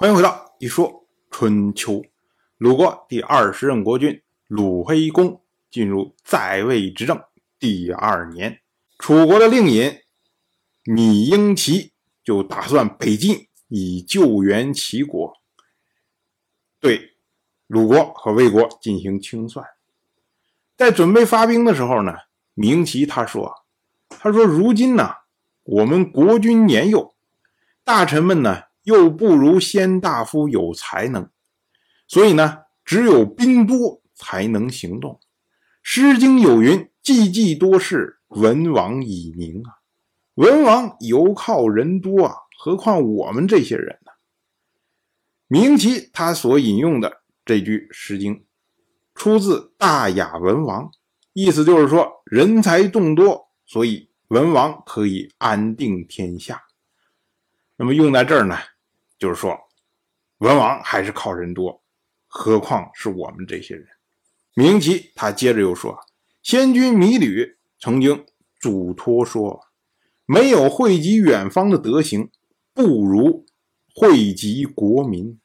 欢迎回到一说春秋。鲁国第二十任国君鲁黑公进入在位执政第二年，楚国的令尹芈英齐就打算北进以救援齐国，对鲁国和魏国进行清算。在准备发兵的时候呢，芈英齐他说：“他说如今呢，我们国君年幼，大臣们呢。”又不如先大夫有才能，所以呢，只有兵多才能行动。《诗经》有云：“济济多事，文王以宁啊。”文王犹靠人多啊，何况我们这些人呢？明其他所引用的这句《诗经》，出自《大雅·文王》，意思就是说人才众多，所以文王可以安定天下。那么用在这儿呢？就是说，文王还是靠人多，何况是我们这些人。明其他接着又说，先君芈吕曾经嘱托说，没有惠及远方的德行，不如惠及国民，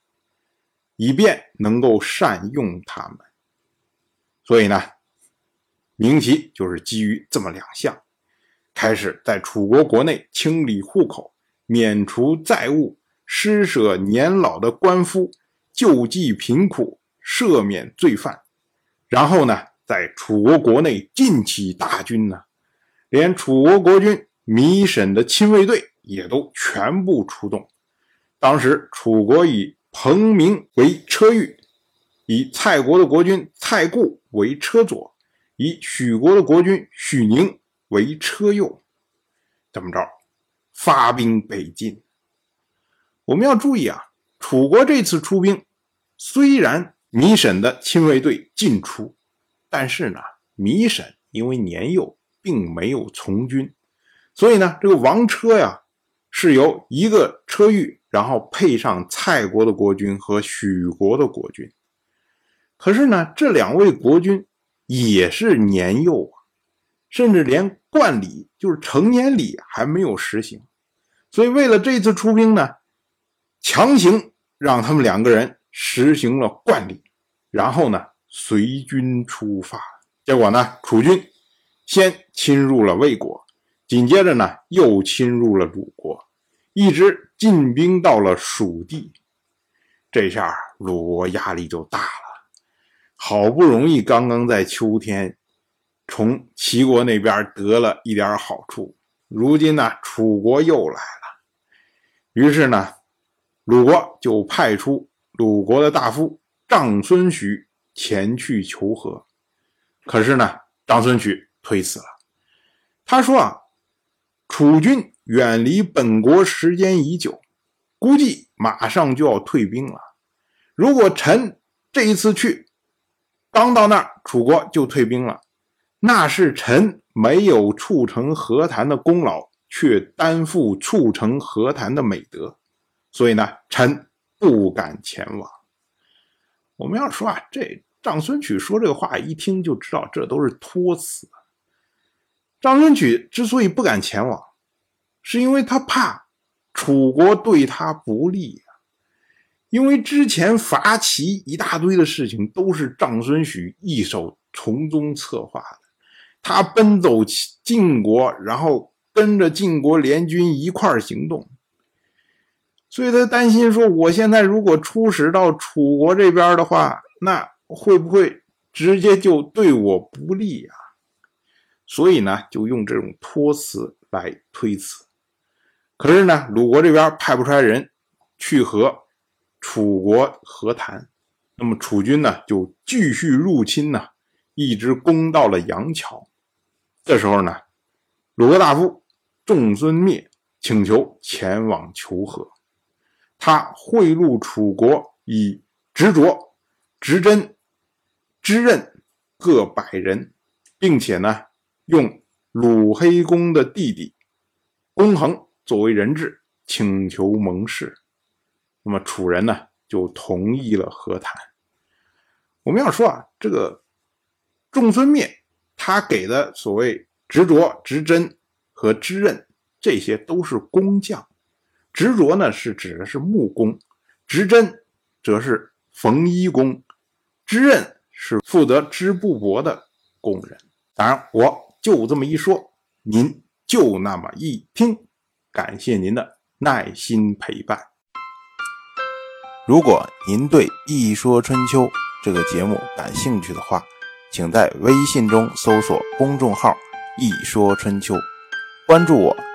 以便能够善用他们。所以呢，明其就是基于这么两项，开始在楚国国内清理户口，免除债务。施舍年老的官夫，救济贫苦，赦免罪犯，然后呢，在楚国国内进起大军呢，连楚国国君芈沈的亲卫队也都全部出动。当时楚国以彭明为车御，以蔡国的国君蔡固为车左，以许国的国君许宁为车右，怎么着，发兵北进。我们要注意啊，楚国这次出兵，虽然芈沈的亲卫队进出，但是呢，芈沈因为年幼，并没有从军，所以呢，这个王车呀，是由一个车御，然后配上蔡国的国君和许国的国君。可是呢，这两位国君也是年幼啊，甚至连冠礼，就是成年礼还没有实行，所以为了这次出兵呢。强行让他们两个人实行了冠礼，然后呢，随军出发。结果呢，楚军先侵入了魏国，紧接着呢，又侵入了鲁国，一直进兵到了蜀地。这下鲁国压力就大了。好不容易刚刚在秋天从齐国那边得了一点好处，如今呢，楚国又来了。于是呢。鲁国就派出鲁国的大夫长孙许前去求和，可是呢，长孙许推辞了。他说啊，楚军远离本国时间已久，估计马上就要退兵了。如果臣这一次去，刚到那儿，楚国就退兵了，那是臣没有促成和谈的功劳，却担负促成和谈的美德。所以呢，臣不敢前往。我们要说啊，这长孙曲说这个话，一听就知道这都是托辞。长孙曲之所以不敢前往，是因为他怕楚国对他不利啊。因为之前伐齐一大堆的事情都是长孙许一手从中策划的，他奔走晋国，然后跟着晋国联军一块儿行动。所以他担心说：“我现在如果出使到楚国这边的话，那会不会直接就对我不利呀？”所以呢，就用这种托辞来推辞。可是呢，鲁国这边派不出来人去和楚国和谈，那么楚军呢就继续入侵呢，一直攻到了杨桥。这时候呢，鲁国大夫仲孙灭请求前往求和。他贿赂楚国，以执着、执真、知任各百人，并且呢，用鲁黑公的弟弟公衡作为人质，请求盟誓。那么楚人呢，就同意了和谈。我们要说啊，这个仲孙灭他给的所谓执着、执真和知任，这些都是工匠。执着呢是指的是木工，执针则是缝衣工，织刃是负责织布帛的工人。当然，我就这么一说，您就那么一听。感谢您的耐心陪伴。如果您对《一说春秋》这个节目感兴趣的话，请在微信中搜索公众号“一说春秋”，关注我。